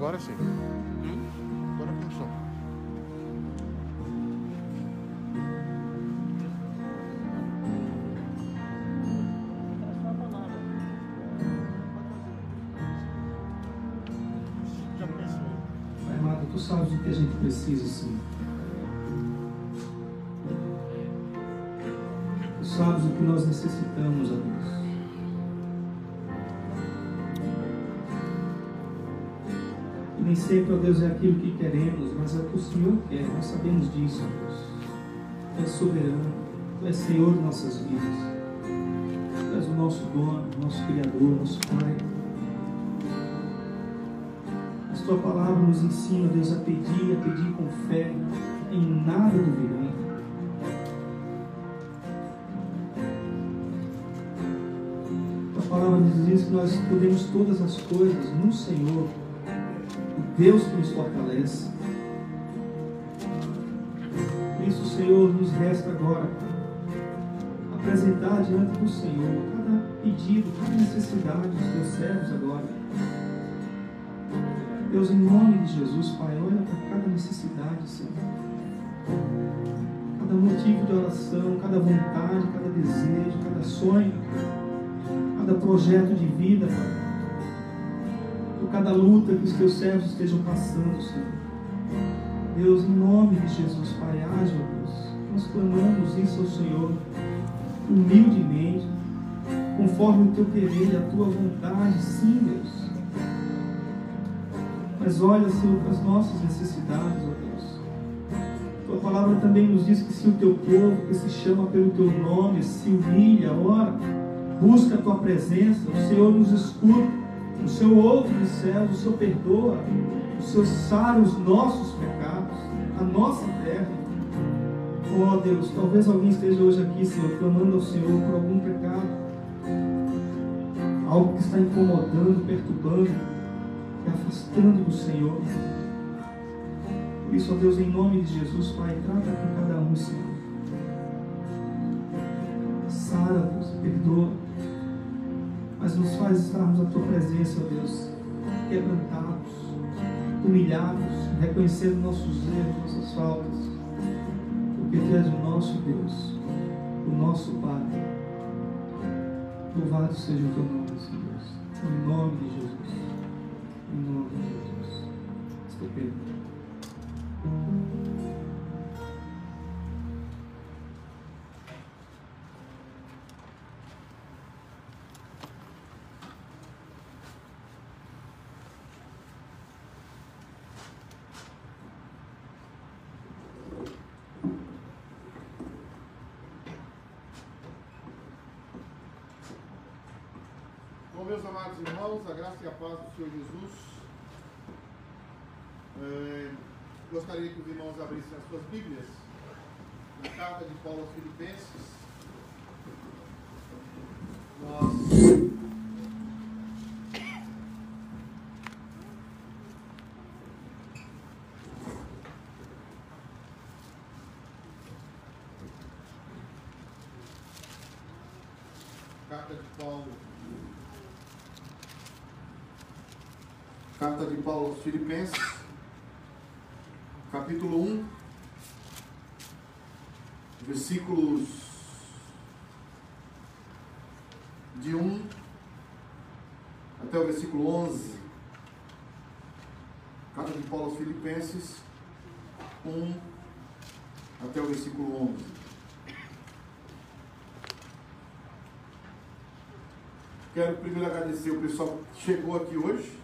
Agora sim. Agora começou. Amado, tu sabes o que a gente precisa, Senhor. Tu sabes o que nós necessitamos, ó Deus. Nem sempre, ó Deus, é aquilo que queremos, mas é o que o Senhor quer. Nós sabemos disso, Deus. Tu és soberano, Tu és Senhor de nossas vidas. Tu és o nosso dono, nosso Criador, nosso Pai. Mas tua palavra nos ensina, Deus, a pedir, a pedir com fé, em nada duvidando. Tua palavra nos diz que nós podemos todas as coisas no Senhor, Deus que nos fortalece. Por isso, Senhor, nos resta agora apresentar diante do Senhor cada pedido, cada necessidade dos teus servos agora. Deus, em nome de Jesus, Pai, olha para cada necessidade, Senhor. Cada motivo de oração, cada vontade, cada desejo, cada sonho, cada projeto de vida, Pai. Cada luta que os teus servos estejam passando, Senhor. Deus, em nome de Jesus, Pai, ó Deus. Nós clamamos isso ao Senhor, humildemente, conforme o teu querer e a tua vontade, sim, Deus. Mas olha, Senhor, para as nossas necessidades, ó Deus. Tua palavra também nos diz que se o teu povo, que se chama pelo teu nome, se humilha, ora, busca a tua presença, o Senhor nos escuta, o Senhor ouve dos céus, o Senhor perdoa, o Senhor sara os nossos pecados, a nossa terra. Oh Deus, talvez alguém esteja hoje aqui, Senhor, clamando ao Senhor por algum pecado, algo que está incomodando, perturbando, afastando do Senhor. Por isso, ó Deus, em nome de Jesus, Pai, trata com cada um, Senhor. Sara, Deus, perdoa. Nos faz estarmos à tua presença, Deus, quebrantados, humilhados, reconhecendo nossos erros, nossas faltas. Porque Tu és o nosso Deus, o nosso Pai. Louvado seja o teu nome, Senhor. Em nome de Jesus. Irmãos abrissem as suas Bíblias na carta de Paulo aos Filipenses. Nós Carta de Paulo Carta de Paulo aos Filipenses, capítulo 1, versículos de 1 até o versículo 11. Carta de Paulo aos Filipenses, 1 até o versículo 11. Quero primeiro agradecer o pessoal que chegou aqui hoje.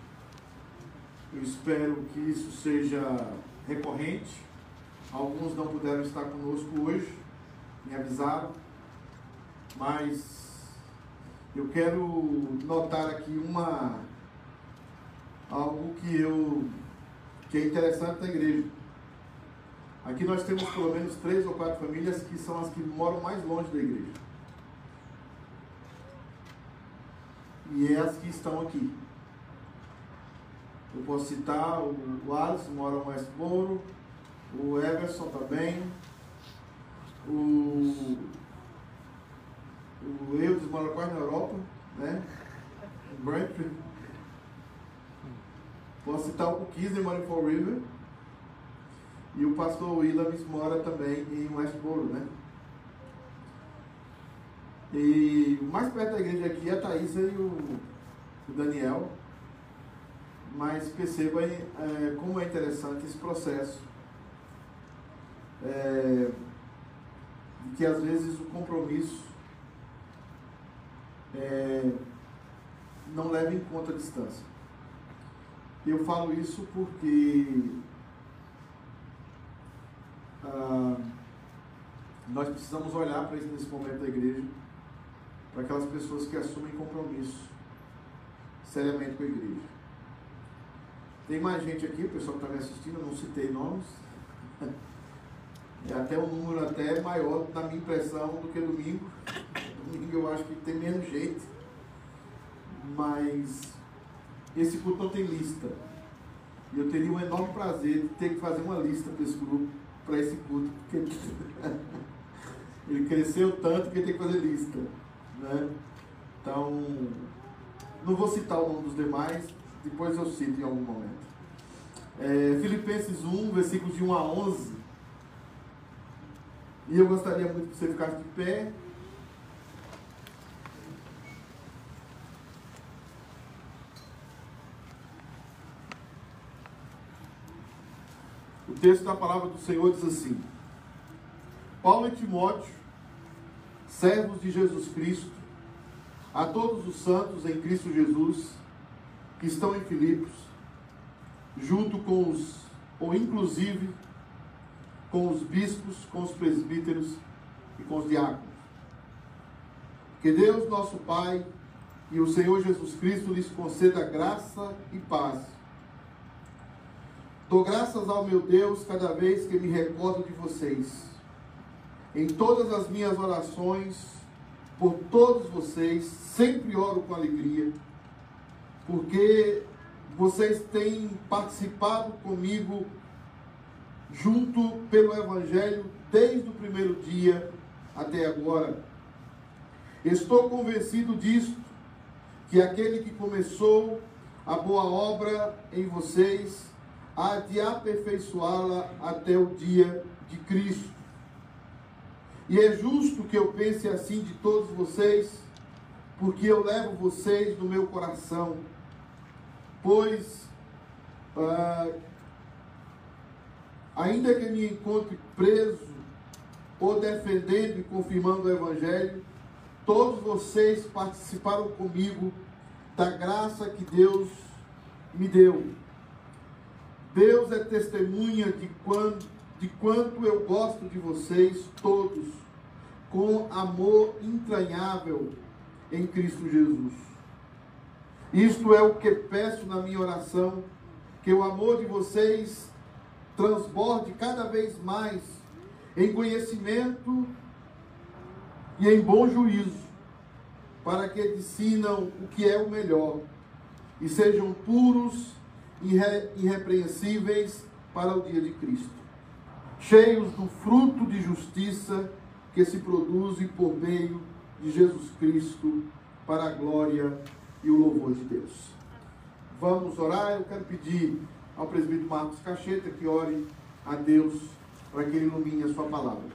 Eu espero que isso seja recorrente. Alguns não puderam estar conosco hoje, me avisaram, mas eu quero notar aqui uma algo que eu que é interessante na igreja. Aqui nós temos pelo menos três ou quatro famílias que são as que moram mais longe da igreja. E é as que estão aqui. Eu posso citar o, Alisson, mora mais Moro, o Everson também, o, o Eudes mora quase na Europa, né? Brentford. Posso citar o Kisner mora em Fall River. E o pastor Williams mora também em Westboro, né? E o mais perto da igreja aqui é a Thaisa e o, o Daniel. Mas perceba é, como é interessante esse processo. É, que às vezes o compromisso é, não leva em conta a distância. Eu falo isso porque ah, nós precisamos olhar para nesse momento da igreja, para aquelas pessoas que assumem compromisso seriamente com a igreja. Tem mais gente aqui, o pessoal que está me assistindo, eu não citei nomes. É até um número até maior, na minha impressão, do que domingo. Domingo eu acho que tem menos gente. Mas esse culto não tem lista. E eu teria um enorme prazer de ter que fazer uma lista para esse grupo, para esse culto, porque ele cresceu tanto que tem que fazer lista. Né? Então, não vou citar o nome dos demais, depois eu cito em algum momento. É, Filipenses 1, versículos de 1 a 11. E eu gostaria muito que você ficasse de pé. O texto da palavra do Senhor diz assim: Paulo e Timóteo, servos de Jesus Cristo, a todos os santos em Cristo Jesus, que estão em Filipos, junto com os, ou inclusive com os bispos, com os presbíteros e com os diáconos. Que Deus, nosso Pai, e o Senhor Jesus Cristo lhes conceda graça e paz Dou graças ao meu Deus cada vez que me recordo de vocês. Em todas as minhas orações, por todos vocês, sempre oro com alegria, porque vocês têm participado comigo junto pelo Evangelho desde o primeiro dia até agora. Estou convencido disto, que aquele que começou a boa obra em vocês há de aperfeiçoá-la até o dia de Cristo. E é justo que eu pense assim de todos vocês, porque eu levo vocês no meu coração, pois, ah, ainda que me encontre preso, ou defendendo e confirmando o Evangelho, todos vocês participaram comigo da graça que Deus me deu. Deus é testemunha de quanto, de quanto eu gosto de vocês todos, com amor entranhável em Cristo Jesus. Isto é o que peço na minha oração, que o amor de vocês transborde cada vez mais em conhecimento e em bom juízo, para que ensinam o que é o melhor e sejam puros irre, irrepreensíveis para o dia de Cristo, cheios do fruto de justiça que se produz por meio de Jesus Cristo para a glória e o louvor de Deus. Vamos orar. Eu quero pedir ao presbítero Marcos Cacheta que ore a Deus para que ele ilumine a sua palavra.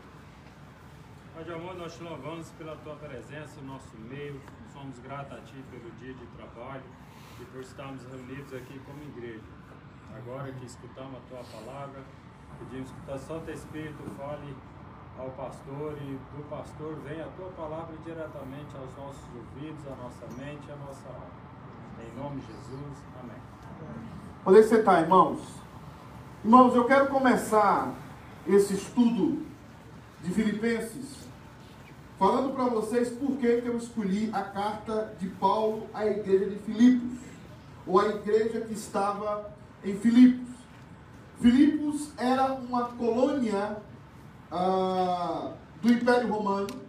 Pai de amor, nós te louvamos pela tua presença no nosso meio. Somos gratos a ti pelo dia de trabalho e por estarmos reunidos aqui como igreja. Agora que escutamos a tua palavra, pedimos que o Santo Espírito fale ao pastor e do pastor venha a tua palavra diretamente aos nossos ouvidos, à nossa mente e à nossa alma. Em nome de Jesus, amém. Poder sentar, irmãos. Irmãos, eu quero começar esse estudo de Filipenses falando para vocês por que, que eu escolhi a carta de Paulo à igreja de Filipos ou a igreja que estava em Filipos. Filipos era uma colônia ah, do Império Romano,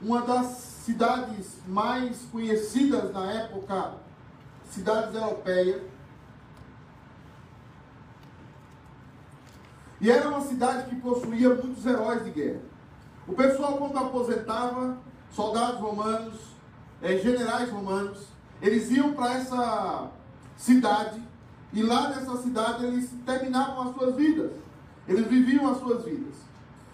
uma das cidades mais conhecidas na época, cidades europeias. E era uma cidade que possuía muitos heróis de guerra. O pessoal, quando aposentava, soldados romanos, eh, generais romanos, eles iam para essa cidade E lá nessa cidade eles terminavam as suas vidas. Eles viviam as suas vidas.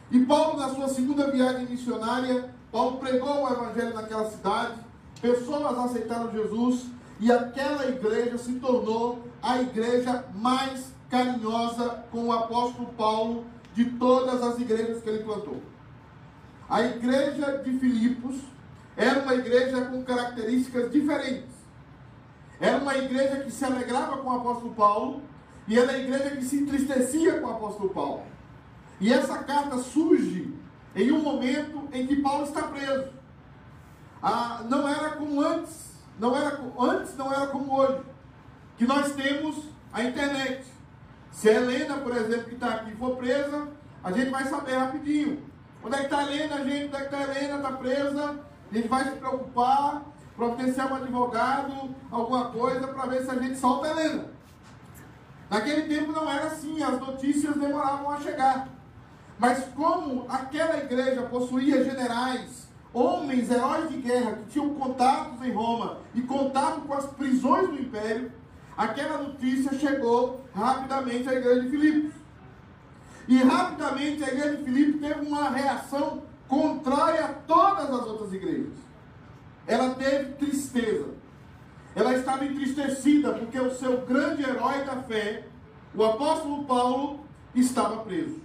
E Paulo, na sua segunda viagem missionária, Paulo pregou o evangelho naquela cidade, pessoas aceitaram Jesus e aquela igreja se tornou a igreja mais carinhosa com o apóstolo Paulo de todas as igrejas que ele plantou. A igreja de Filipos era uma igreja com características diferentes. Era uma igreja que se alegrava com o apóstolo Paulo e era a igreja que se entristecia com o apóstolo Paulo. E essa carta surge em um momento em que Paulo está preso. Ah, não era como antes, não era antes não era como hoje, que nós temos a internet. Se a Helena, por exemplo, que está aqui, for presa, a gente vai saber rapidinho. Onde é que está a Helena, gente? Onde é que está a Helena? Está presa. A gente vai se preocupar, providenciar um advogado, alguma coisa, para ver se a gente solta a Helena. Naquele tempo não era assim, as notícias demoravam a chegar. Mas como aquela igreja possuía generais, homens, heróis de guerra, que tinham contatos em Roma e contato com as prisões do império, aquela notícia chegou rapidamente à igreja de Filipos. E rapidamente a igreja de Filipos teve uma reação contrária a todas as outras igrejas. Ela teve tristeza. Ela estava entristecida porque o seu grande herói da fé, o apóstolo Paulo, estava preso.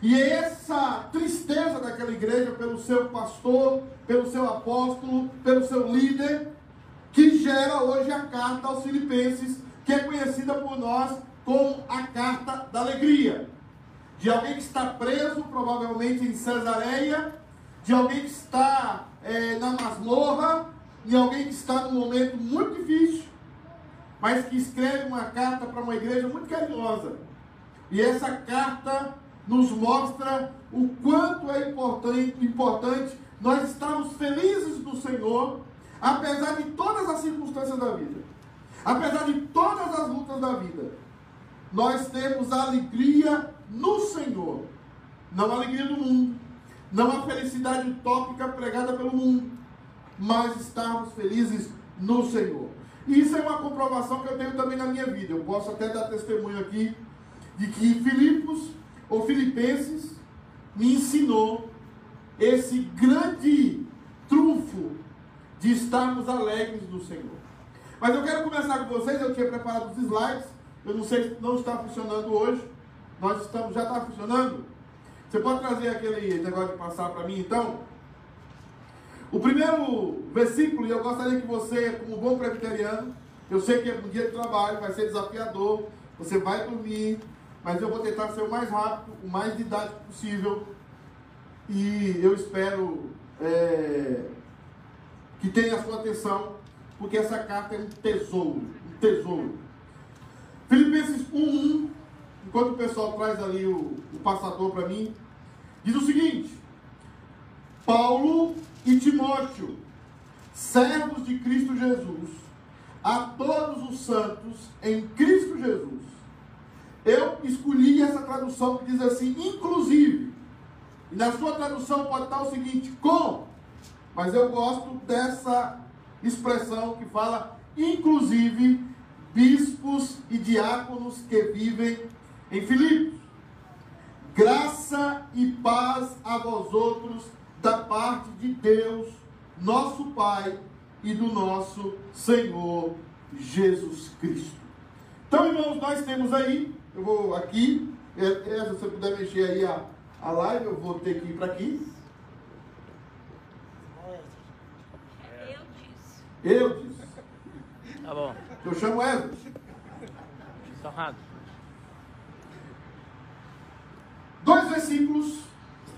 E essa tristeza daquela igreja pelo seu pastor, pelo seu apóstolo, pelo seu líder, que gera hoje a carta aos Filipenses, que é conhecida por nós como a carta da alegria. De alguém que está preso, provavelmente em Cesareia, de alguém que está é, na masmorra, de alguém que está num momento muito difícil, mas que escreve uma carta para uma igreja muito carinhosa. E essa carta nos mostra o quanto é importante, importante nós estarmos felizes no Senhor, apesar de todas as circunstâncias da vida, apesar de todas as lutas da vida. Nós temos alegria no Senhor, não a alegria do mundo, não a felicidade utópica pregada pelo mundo, mas estarmos felizes no Senhor. E isso é uma comprovação que eu tenho também na minha vida. Eu posso até dar testemunho aqui de que Filipos ou Filipenses me ensinou esse grande trunfo de estarmos alegres no Senhor. Mas eu quero começar com vocês, eu tinha preparado os slides, eu não sei se não está funcionando hoje. Nós estamos, já está funcionando? Você pode trazer aquele negócio de passar para mim então? O primeiro versículo, e eu gostaria que você, como bom presbiteriano, eu sei que é um dia de trabalho, vai ser desafiador, você vai dormir, mas eu vou tentar ser o mais rápido, o mais didático possível. E eu espero é, que tenha a sua atenção, porque essa carta é um tesouro, um tesouro. Filipenses 1.1, enquanto o pessoal traz ali o, o passador para mim, diz o seguinte, Paulo e Timóteo, servos de Cristo Jesus, a todos os santos em Cristo Jesus, eu escolhi essa tradução que diz assim, inclusive. E na sua tradução pode estar o seguinte, com. Mas eu gosto dessa expressão que fala, inclusive, bispos e diáconos que vivem em Filipos. Graça e paz a vós outros da parte de Deus, nosso Pai e do nosso Senhor Jesus Cristo. Então, irmãos, nós temos aí eu vou aqui, é, é, se você puder mexer aí a, a live, eu vou ter que ir para aqui. Eu disse. Eu disse. Tá bom. Eu chamo Ezra. Torrado. Dois versículos.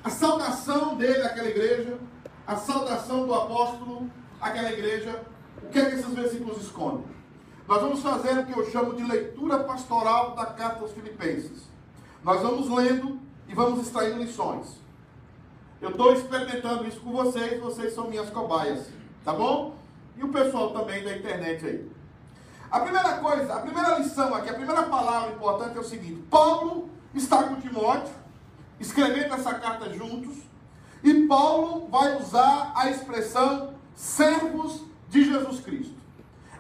A saudação dele àquela igreja. A saudação do apóstolo àquela igreja. O que é que esses versículos escondem? Nós vamos fazer o que eu chamo de leitura pastoral da carta aos Filipenses. Nós vamos lendo e vamos extraindo lições. Eu estou experimentando isso com vocês, vocês são minhas cobaias, tá bom? E o pessoal também da internet aí. A primeira coisa, a primeira lição aqui, a primeira palavra importante é o seguinte: Paulo está com Timóteo, escrevendo essa carta juntos, e Paulo vai usar a expressão servos de Jesus Cristo.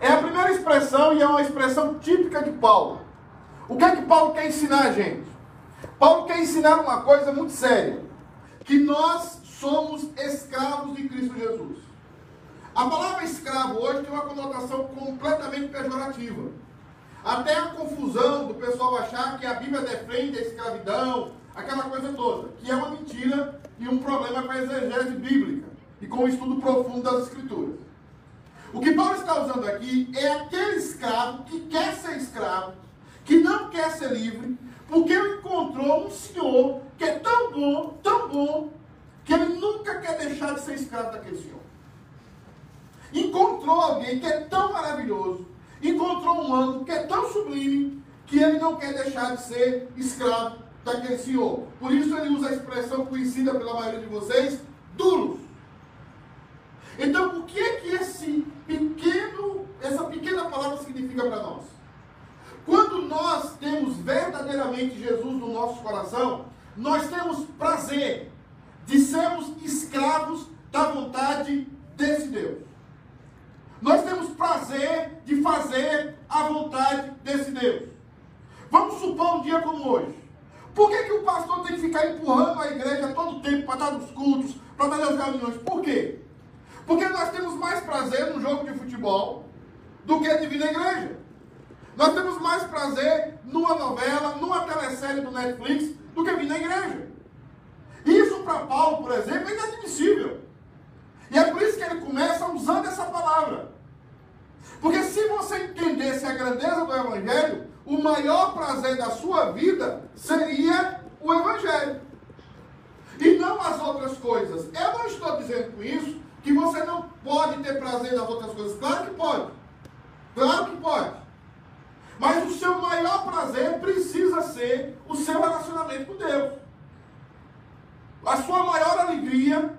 É a primeira expressão e é uma expressão típica de Paulo. O que é que Paulo quer ensinar a gente? Paulo quer ensinar uma coisa muito séria: que nós somos escravos de Cristo Jesus. A palavra escravo hoje tem uma conotação completamente pejorativa. Até a confusão do pessoal achar que a Bíblia defende a escravidão, aquela coisa toda, que é uma mentira e um problema com a exegese bíblica e com o estudo profundo das Escrituras. O que Paulo está usando aqui é aquele escravo que quer ser escravo, que não quer ser livre, porque encontrou um senhor que é tão bom, tão bom, que ele nunca quer deixar de ser escravo daquele senhor. Alguém que é tão maravilhoso, encontrou um ano que é tão sublime, que ele não quer deixar de ser escravo daquele senhor. Por isso ele usa a expressão conhecida pela maioria de vocês, dulos. Então, o que é que esse pequeno, essa pequena palavra significa para nós? Quando nós temos verdadeiramente Jesus no nosso coração, nós temos prazer de sermos escravos da vontade desse Deus. Nós temos prazer de fazer a vontade desse Deus. Vamos supor um dia como hoje. Por que, que o pastor tem que ficar empurrando a igreja todo tempo para dar nos cultos, para dar nas reuniões? Por quê? Porque nós temos mais prazer no jogo de futebol do que de vir na igreja. Nós temos mais prazer numa novela, numa telesérie do Netflix, do que vir na igreja. Isso para Paulo, por exemplo, é inadmissível. E é por isso que ele começa usando essa palavra. Porque se você entendesse a grandeza do Evangelho, o maior prazer da sua vida seria o Evangelho. E não as outras coisas. Eu não estou dizendo com isso que você não pode ter prazer nas outras coisas. Claro que pode. Claro que pode. Mas o seu maior prazer precisa ser o seu relacionamento com Deus. A sua maior alegria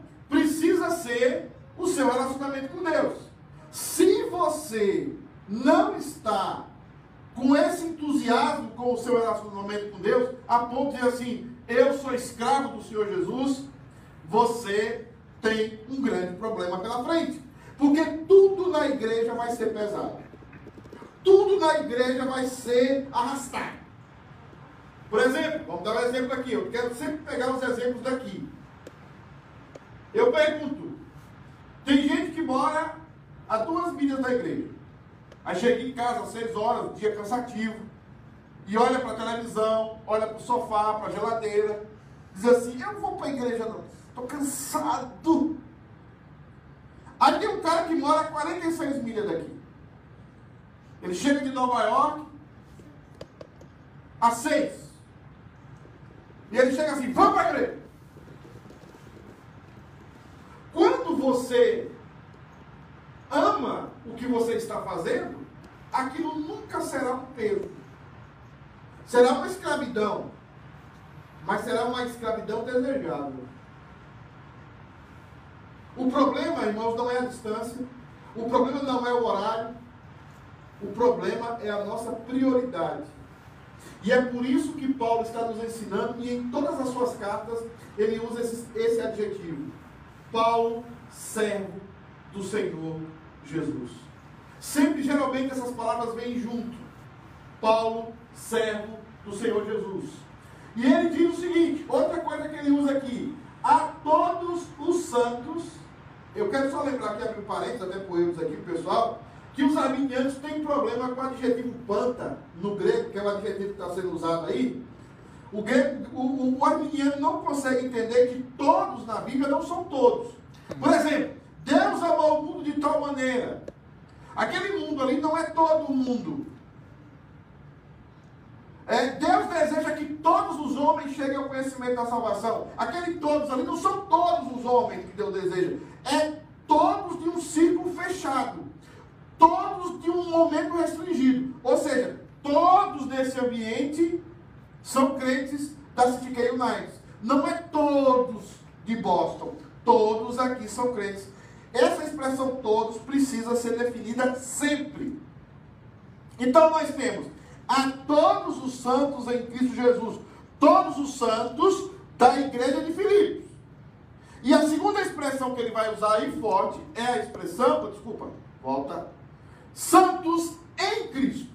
precisa ser o seu relacionamento com Deus. Se você não está com esse entusiasmo com o seu relacionamento com Deus, a ponto de dizer assim, eu sou escravo do Senhor Jesus, você tem um grande problema pela frente. Porque tudo na igreja vai ser pesado. Tudo na igreja vai ser arrastado. Por exemplo, vamos dar um exemplo aqui. Eu quero sempre pegar os exemplos daqui. Eu pergunto: tem gente que mora a duas milhas da igreja. Aí chega em casa às seis horas, dia cansativo, e olha para a televisão, olha para o sofá, para a geladeira, diz assim: Eu não vou para a igreja não, estou cansado. Aí tem um cara que mora a 46 milhas daqui. Ele chega de Nova York às seis. E ele chega assim, vamos para a igreja. Quando você ama o que você está fazendo, aquilo nunca será um peso. Será uma escravidão. Mas será uma escravidão desejável. O problema, irmãos, não é a distância. O problema não é o horário. O problema é a nossa prioridade. E é por isso que Paulo está nos ensinando, e em todas as suas cartas ele usa esse, esse adjetivo. Paulo, servo do Senhor Jesus. Sempre, geralmente, essas palavras vêm junto. Paulo, servo do Senhor Jesus. E ele diz o seguinte: outra coisa que ele usa aqui. A todos os santos, eu quero só lembrar aqui, abrir um parênteses, até por erros aqui, pessoal que os arminianos têm problema com o adjetivo panta, no grego, que é o adjetivo que está sendo usado aí. O, grego, o, o arminiano não consegue entender que todos na Bíblia não são todos. Por exemplo, Deus amou o mundo de tal maneira. Aquele mundo ali não é todo o mundo. É, Deus deseja que todos os homens cheguem ao conhecimento da salvação. Aquele todos ali não são todos os homens que Deus deseja. É todos de um círculo fechado todos de um momento restringido. Ou seja, todos nesse ambiente são crentes da CTK United. Não é todos de Boston. Todos aqui são crentes. Essa expressão todos precisa ser definida sempre. Então nós temos a todos os santos em Cristo Jesus. Todos os santos da igreja de Filipos. E a segunda expressão que ele vai usar aí forte é a expressão, desculpa, volta santos em Cristo.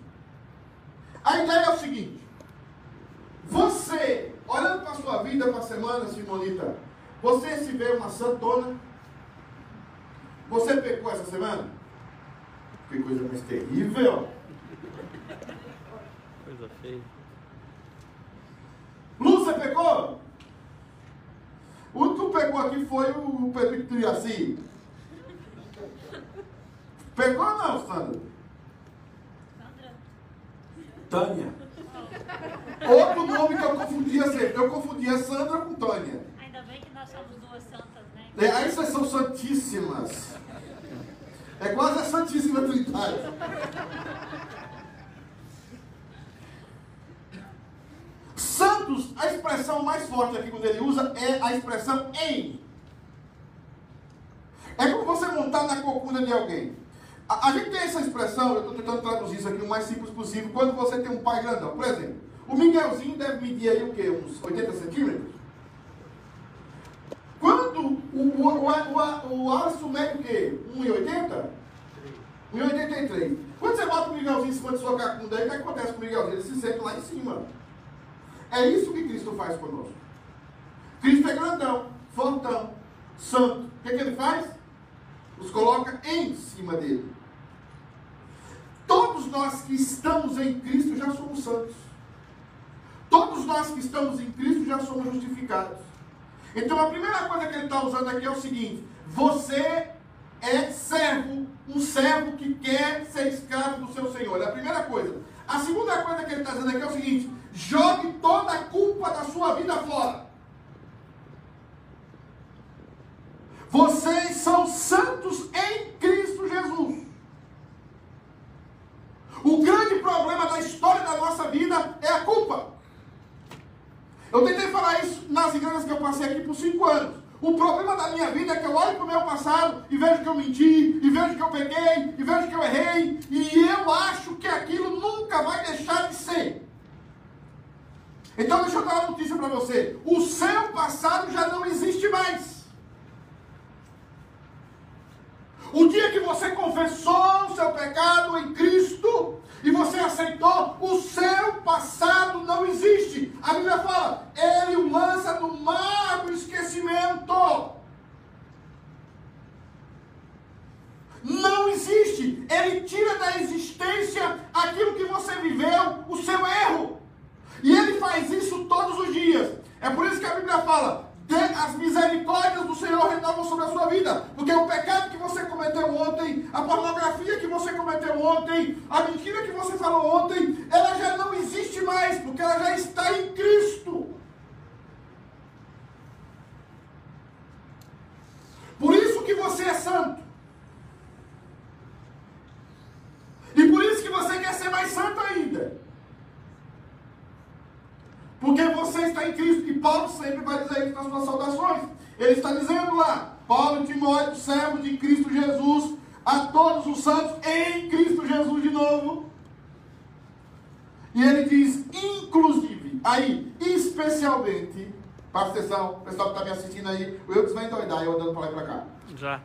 A ideia é o seguinte: você, olhando para a sua vida, para a semana, Simonita, você se vê uma santona? Você pecou essa semana? Que coisa mais terrível! Coisa feia. Lúcia pecou? O único que pegou aqui foi o Pedro Triaci. Pegou ou não, Sandra? Sandra. Tânia. Outro nome que eu confundia sempre. Eu confundia Sandra com Tânia. Santas, né? É, aí vocês são santíssimas. É quase a Santíssima Trindade. Santos, a expressão mais forte aqui quando ele usa é a expressão em. É como você montar na cocuna de alguém. A, a gente tem essa expressão, eu estou tentando traduzir isso aqui o mais simples possível, quando você tem um pai grandão. Por exemplo, o Miguelzinho deve medir aí o quê? Uns 80 centímetros? Quando o, o, o, o, Alisson mede o quê? 1,80? 1,83. Quando você bota o Miguelzinho em cima de sua cacunda o que acontece com o Miguelzinho? Ele se sente lá em cima. É isso que Cristo faz conosco. Cristo é grandão, fortão, santo. O que, que ele faz? Nos coloca em cima dele. Todos nós que estamos em Cristo já somos santos. Todos nós que estamos em Cristo já somos justificados. Então a primeira coisa que ele está usando aqui é o seguinte: você é servo, um servo que quer ser escravo do seu Senhor. É a primeira coisa. A segunda coisa que ele está dizendo aqui é o seguinte: jogue toda a culpa da sua vida fora. Vocês são santos em Cristo Jesus. O grande problema da história da nossa vida é a culpa. Eu tentei falar isso nas igrejas que eu passei aqui por cinco anos. O problema da minha vida é que eu olho para o meu passado e vejo que eu menti, e vejo que eu peguei, e vejo que eu errei, e eu acho que aquilo nunca vai deixar de ser. Então deixa eu dar uma notícia para você. O seu passado já não existe mais. O dia que você confessou o seu pecado em Cristo e você aceitou, o seu passado não existe. A Bíblia fala, ele o lança no mar do esquecimento. Não existe. Ele tira da existência aquilo que você viveu, o seu erro. E ele faz isso todos os dias. É por isso que a Bíblia fala: as misericórdias do Senhor renovam sobre a sua vida. Porque o pecado que você cometeu ontem, a pornografia que você cometeu ontem, a mentira que você falou ontem, ela já não existe mais, porque ela já está em Cristo. Por isso que você é santo. E por isso que você quer ser mais santo ainda. Porque você está em Cristo. E Paulo sempre vai dizer isso suas saudações. Ele está dizendo lá, Paulo Timóteo, servo de Cristo Jesus, a todos os santos em Cristo Jesus de novo. E ele diz, inclusive, aí, especialmente, presta atenção, o pessoal que está me assistindo aí, o Eudes vai endoidar, eu andando para lá e para cá. Já.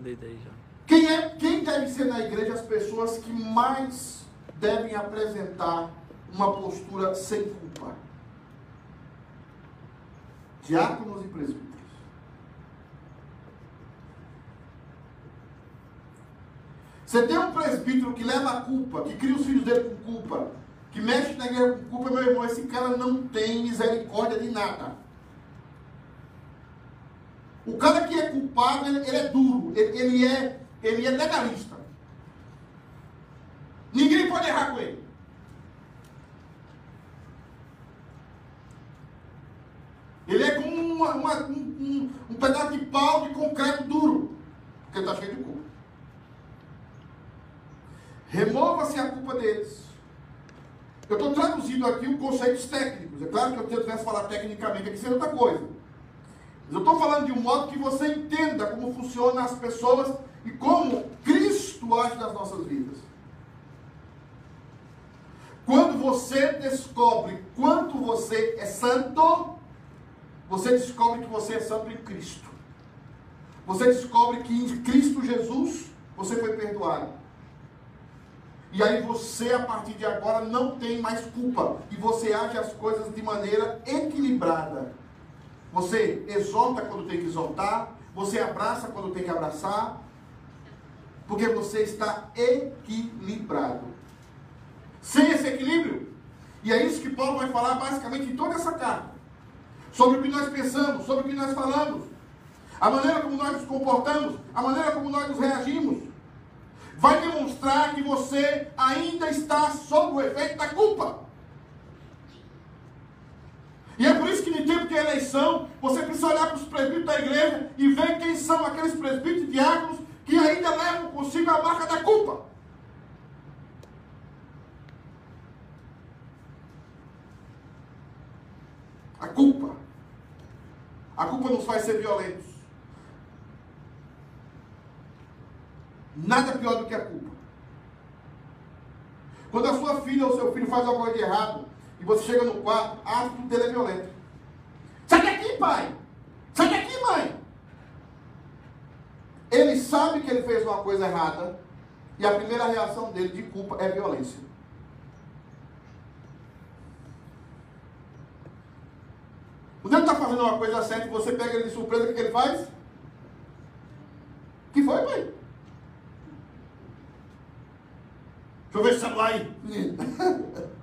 Deitei já. Quem, é, quem deve ser na igreja as pessoas que mais devem apresentar uma postura sem culpa? Diáconos e presbíteros. Você tem um presbítero que leva a culpa, que cria os filhos dele com culpa, que mexe na igreja com culpa, meu irmão, esse cara não tem misericórdia de nada. O cara que é culpado, ele, é duro, ele, é, ele é legalista. Ninguém pode errar com. Ele é como uma, uma, um, um, um pedaço de pau de concreto duro, porque está cheio de culpa. Remova-se a culpa deles. Eu traduzindo aqui os conceitos técnicos. É claro que eu tivesse falar tecnicamente aqui seria outra coisa. Mas eu estou falando de um modo que você entenda como funcionam as pessoas e como Cristo age nas nossas vidas. Quando você descobre quanto você é santo, você descobre que você é santo em Cristo. Você descobre que em Cristo Jesus você foi perdoado. E aí você, a partir de agora, não tem mais culpa. E você age as coisas de maneira equilibrada. Você exorta quando tem que exortar. Você abraça quando tem que abraçar. Porque você está equilibrado. Sem esse equilíbrio. E é isso que Paulo vai falar basicamente em toda essa carta. Sobre o que nós pensamos, sobre o que nós falamos. A maneira como nós nos comportamos, a maneira como nós nos reagimos vai demonstrar que você ainda está sob o efeito da culpa. E é por isso que no tempo de eleição, você precisa olhar para os presbíteros da igreja e ver quem são aqueles presbíteros e diáconos que ainda levam consigo a marca da culpa. A culpa. A culpa nos faz ser violentos. Nada pior do que a culpa. Quando a sua filha ou seu filho faz alguma coisa de errado e você chega no quarto, a dele é violenta. Sai daqui, pai! Sai daqui, mãe! Ele sabe que ele fez uma coisa errada e a primeira reação dele de culpa é violência. Quando ele está fazendo uma coisa certa e você pega ele de surpresa, o que ele faz? que foi, pai? Deixa eu ver esse celular aí.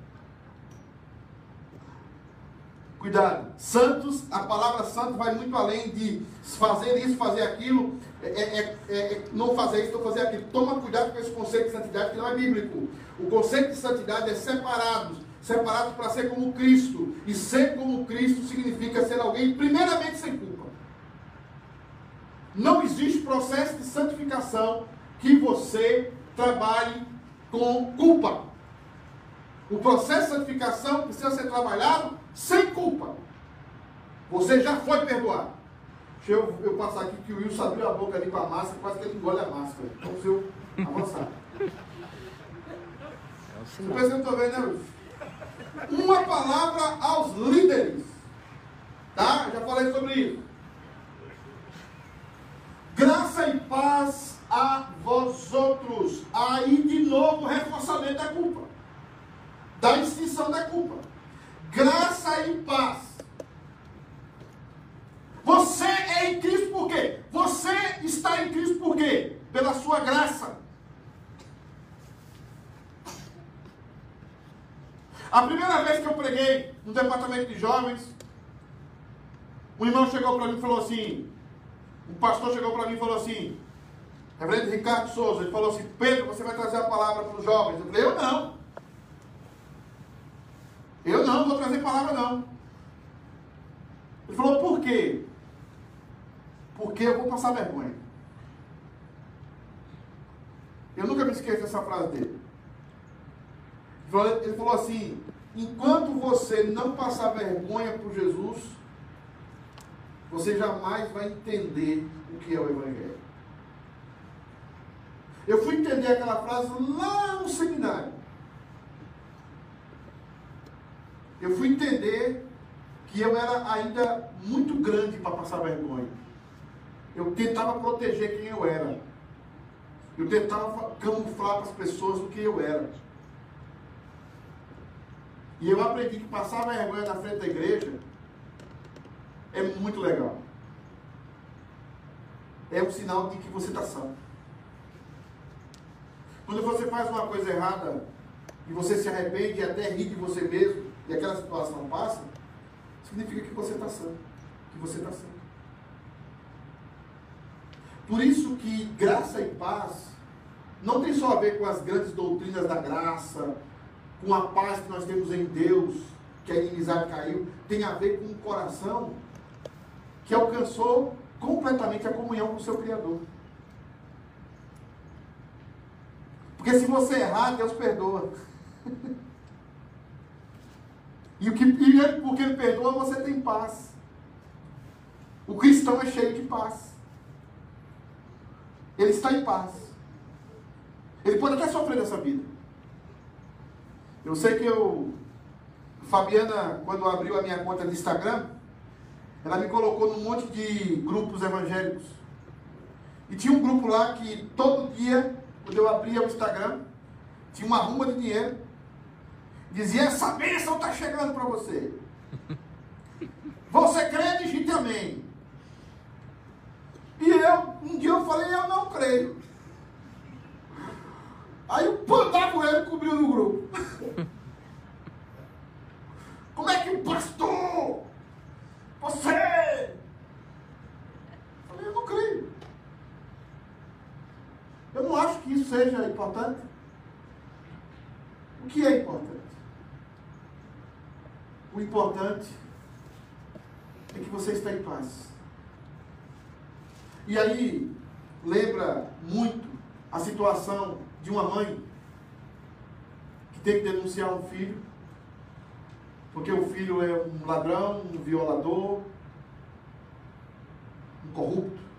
Cuidado. Santos, a palavra santo vai muito além de fazer isso, fazer aquilo, é, é, é, é não fazer isso, não fazer aquilo. Toma cuidado com esse conceito de santidade que não é bíblico. O conceito de santidade é separados, separados para ser como Cristo. E ser como Cristo significa ser alguém, primeiramente, sem culpa. Não existe processo de santificação que você trabalhe com culpa. O processo de santificação precisa ser trabalhado sem culpa. Você já foi perdoado. Deixa eu, eu passar aqui que o Wilson abriu a boca ali para a máscara, quase que ele engole a máscara. Então, se eu avançar. Você que eu né, Wilson? Uma palavra aos líderes. Tá? Já falei sobre isso. Graça e paz a vós outros. Aí de novo o reforçamento da culpa. Da extinção da culpa. Graça e paz. Você é em Cristo por quê? Você está em Cristo por quê? Pela sua graça. A primeira vez que eu preguei no departamento de jovens, um irmão chegou para mim e falou assim: o pastor chegou para mim e falou assim: Reverendo Ricardo Souza, ele falou assim: Pedro, você vai trazer a palavra para os jovens. Eu falei: Eu não. Eu não vou trazer palavra, não. Ele falou: Por quê? Porque eu vou passar vergonha. Eu nunca me esqueço dessa frase dele. Ele falou assim: enquanto você não passar vergonha por Jesus, você jamais vai entender o que é o Evangelho. Eu fui entender aquela frase lá no seminário. Eu fui entender que eu era ainda muito grande para passar vergonha. Eu tentava proteger quem eu era. Eu tentava camuflar para as pessoas o que eu era. E eu aprendi que passar vergonha na frente da igreja é muito legal. É um sinal de que você está santo. Quando você faz uma coisa errada e você se arrepende e até ri de você mesmo e aquela situação passa, significa que você está santo. Que você está santo. Por isso que graça e paz não tem só a ver com as grandes doutrinas da graça, com a paz que nós temos em Deus, que a inimizade caiu, tem a ver com um coração que alcançou completamente a comunhão com o seu Criador. Porque se você errar, Deus perdoa. e o que, e ele, porque ele perdoa, você tem paz. O cristão é cheio de paz. Ele está em paz. Ele pode até sofrer nessa vida. Eu sei que eu. Fabiana, quando abriu a minha conta no Instagram, ela me colocou num monte de grupos evangélicos. E tinha um grupo lá que todo dia, quando eu abria o Instagram, tinha uma ruma de dinheiro. Dizia, essa bênção está chegando para você. Você crê, digite amém. E eu, um dia eu falei, eu não creio. Aí o pandagoeiro cobriu no grupo. Como é que o pastor, você... Eu falei, eu não creio. Eu não acho que isso seja importante. O que é importante? O importante é que você está em paz. E aí, lembra muito a situação de uma mãe que tem que denunciar um filho, porque o filho é um ladrão, um violador, um corrupto.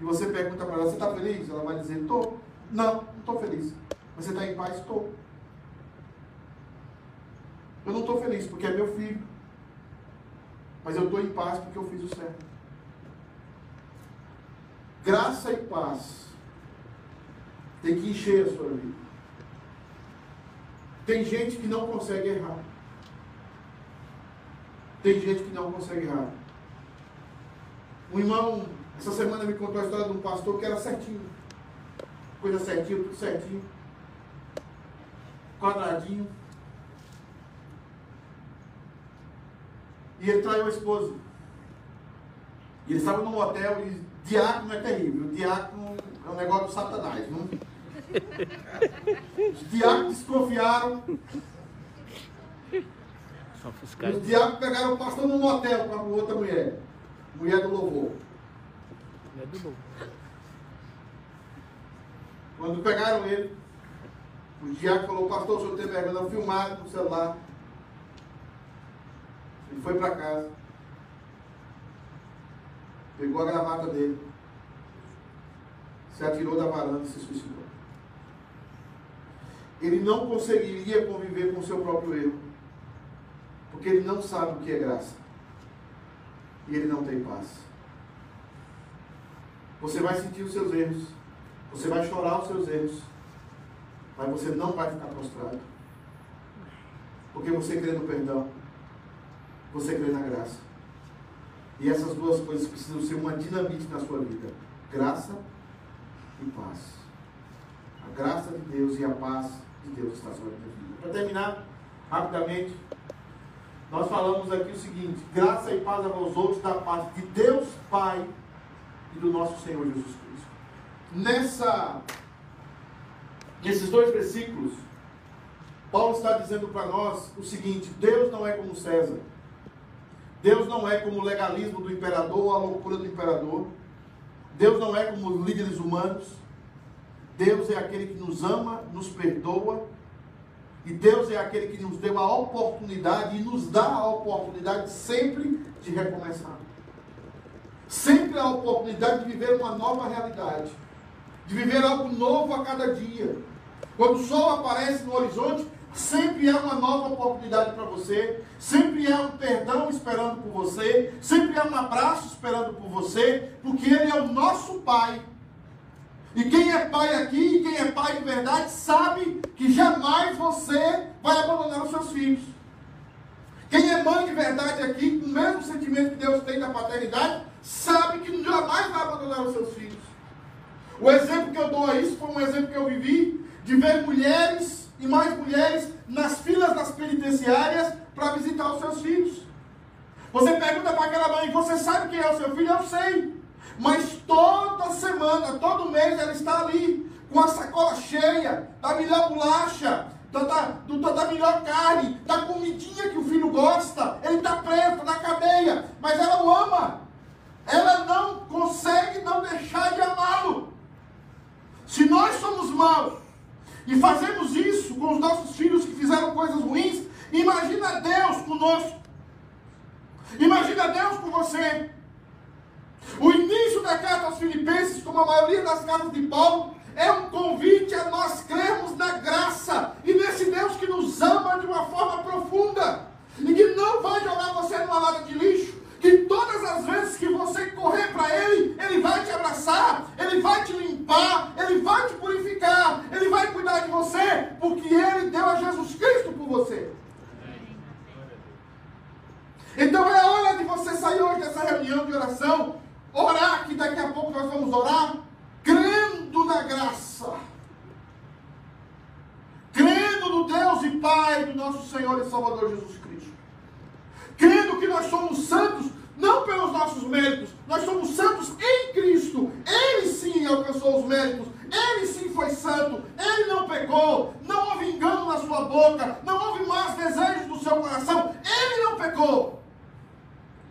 E você pergunta para ela, você está feliz? Ela vai dizer, estou. Não, não estou feliz. Você está em paz? Estou. Eu não estou feliz porque é meu filho. Mas eu estou em paz porque eu fiz o certo. Graça e paz tem que encher a sua vida. Tem gente que não consegue errar. Tem gente que não consegue errar. Um irmão, essa semana me contou a história de um pastor que era certinho. Coisa certinha, tudo certinho. Quadradinho. E ele traiu a esposa. E ele estava num hotel e diácono é terrível. Diácono é um negócio do satanás. Não? Os diáconos desconfiaram. Os diáconos pegaram o pastor num hotel com a outra mulher. Mulher do louvor. É do. Quando pegaram ele, o diácono falou, pastor, o senhor tem vergonha, filmado no celular. Ele foi para casa. Pegou a gravata dele. Se atirou da varanda e se suicidou. Ele não conseguiria conviver com o seu próprio erro. Porque ele não sabe o que é graça. E ele não tem paz. Você vai sentir os seus erros. Você vai chorar os seus erros. Mas você não vai ficar prostrado. Porque você crê no perdão. Você crê na graça. E essas duas coisas precisam ser uma dinamite na sua vida: graça e paz. A graça de Deus e a paz de Deus está sobre a tua vida. Para terminar, rapidamente, nós falamos aqui o seguinte: graça e paz a vós outros da parte de Deus Pai e do nosso Senhor Jesus Cristo. Nessa, nesses dois versículos, Paulo está dizendo para nós o seguinte: Deus não é como César. Deus não é como o legalismo do imperador ou a loucura do imperador. Deus não é como os líderes humanos. Deus é aquele que nos ama, nos perdoa. E Deus é aquele que nos deu a oportunidade e nos dá a oportunidade sempre de recomeçar. Sempre a oportunidade de viver uma nova realidade. De viver algo novo a cada dia. Quando o sol aparece no horizonte, Sempre há uma nova oportunidade para você, sempre há um perdão esperando por você, sempre há um abraço esperando por você, porque Ele é o nosso Pai. E quem é pai aqui, quem é pai de verdade, sabe que jamais você vai abandonar os seus filhos. Quem é mãe de verdade aqui, com o mesmo sentimento que Deus tem da paternidade, sabe que jamais vai abandonar os seus filhos. O exemplo que eu dou a isso foi um exemplo que eu vivi de ver mulheres e mais mulheres nas filas das penitenciárias para visitar os seus filhos. Você pergunta para aquela mãe: Você sabe quem é o seu filho? Eu sei. Mas toda semana, todo mês, ela está ali, com a sacola cheia da melhor bolacha, da, da, da melhor carne, da comidinha que o filho gosta. Ele está preso na cadeia, mas ela o ama. Ela não consegue não deixar de amá-lo. Se nós somos maus, e fazemos isso com os nossos filhos que fizeram coisas ruins, imagina Deus conosco. Imagina Deus com você. O início da carta aos Filipenses, como a maioria das cartas de Paulo, é um convite a nós crermos na graça e nesse Deus que nos ama de uma forma profunda e que não vai jogar você numa lata de lixo, que todas as vezes que você correr para Ele, Ele vai te abraçar, Então é hora de você sair hoje dessa reunião de oração, orar, que daqui a pouco nós vamos orar, crendo na graça. Crendo no Deus e Pai do nosso Senhor e Salvador Jesus Cristo. Crendo que nós somos santos, não pelos nossos méritos, nós somos santos em Cristo. Ele sim alcançou os méritos, ele sim foi santo, ele não pecou, não houve engano na sua boca, não houve más desejos no seu coração, ele não pecou.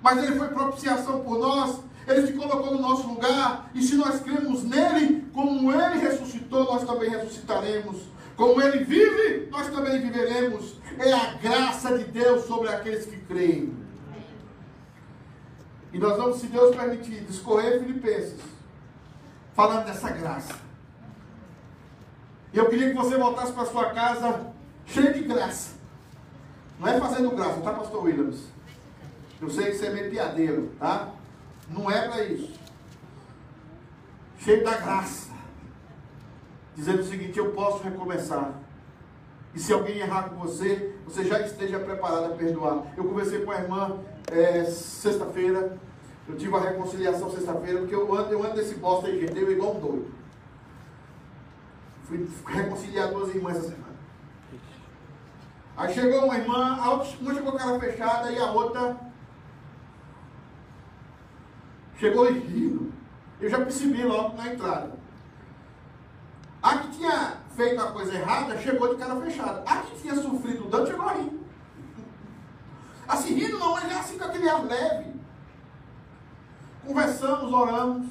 Mas ele foi propiciação por nós, ele se colocou no nosso lugar, e se nós cremos nele, como ele ressuscitou, nós também ressuscitaremos. Como ele vive, nós também viveremos. É a graça de Deus sobre aqueles que creem. E nós vamos, se Deus permitir, discorrer Filipenses, falando dessa graça. Eu queria que você voltasse para sua casa cheio de graça. Não é fazendo graça, tá, pastor Williams? Eu sei que você é piadeiro, tá? Não é para isso. Cheio da graça. Dizendo o seguinte: eu posso recomeçar. E se alguém errar com você, você já esteja preparado a perdoar. Eu conversei com a irmã é, sexta-feira. Eu tive a reconciliação sexta-feira, porque eu ando, eu ando nesse bosta aí, gente, eu igual um doido. Fui reconciliar duas irmãs essa semana. Aí chegou uma irmã, a chegou com a cara fechada e a outra chegou e rindo. Eu já percebi logo na entrada. A que tinha feito a coisa errada chegou de cara fechada. A que tinha sofrido dano chegou a rir. Assim, rindo não, mas já assim com aquele ar leve. Conversamos, oramos.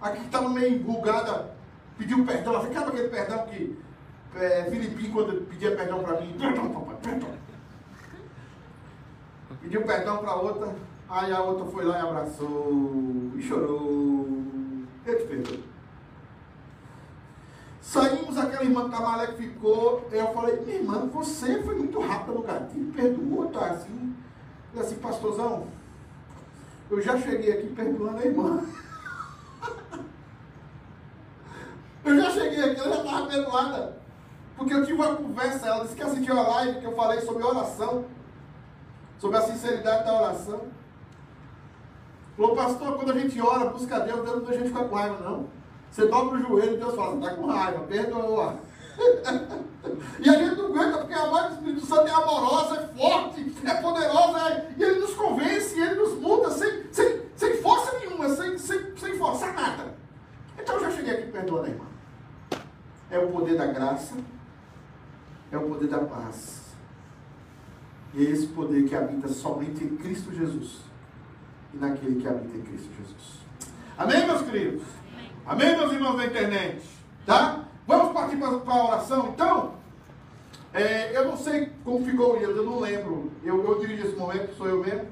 Aqui que estava meio bugada, pediu perdão. Ela ficava aquele perdão que é, Filipinho, quando pedia perdão para mim, perdão, papai, perdão. Pediu perdão para outra. Aí a outra foi lá e abraçou e chorou. Eu te perdoo. Saímos, aquela irmã Tamalé que ficou. Eu falei, minha irmã, você foi muito rápida no gatilho, perdoou, tá assim. Eu assim, pastorzão, eu já cheguei aqui perdoando a irmã. eu já cheguei aqui, estava perdoada. Porque eu tive uma conversa, ela disse que assistiu a live que eu falei sobre oração, sobre a sinceridade da oração. Falou, pastor, quando a gente ora, busca Deus, Deus não deixa a gente ficar com raiva, não. Você dobra o joelho Deus fala, está com raiva, perdoa. e a gente não aguenta, porque a voz do Espírito Santo é amorosa, é forte, é poderosa, é... e ele nos convence, ele nos muda sem, sem, sem força nenhuma, sem, sem, sem forçar nada. Então eu já cheguei aqui perdoando a irmã. É o poder da graça, é o poder da paz. E é esse poder que habita somente em Cristo Jesus e naquele que habita em Cristo Jesus. Amém, meus queridos? Amém, meus irmãos da internet? Tá? Vamos partir para a oração, então? É, eu não sei como ficou o Williams, eu não lembro. Eu, eu dirijo esse momento, sou eu mesmo.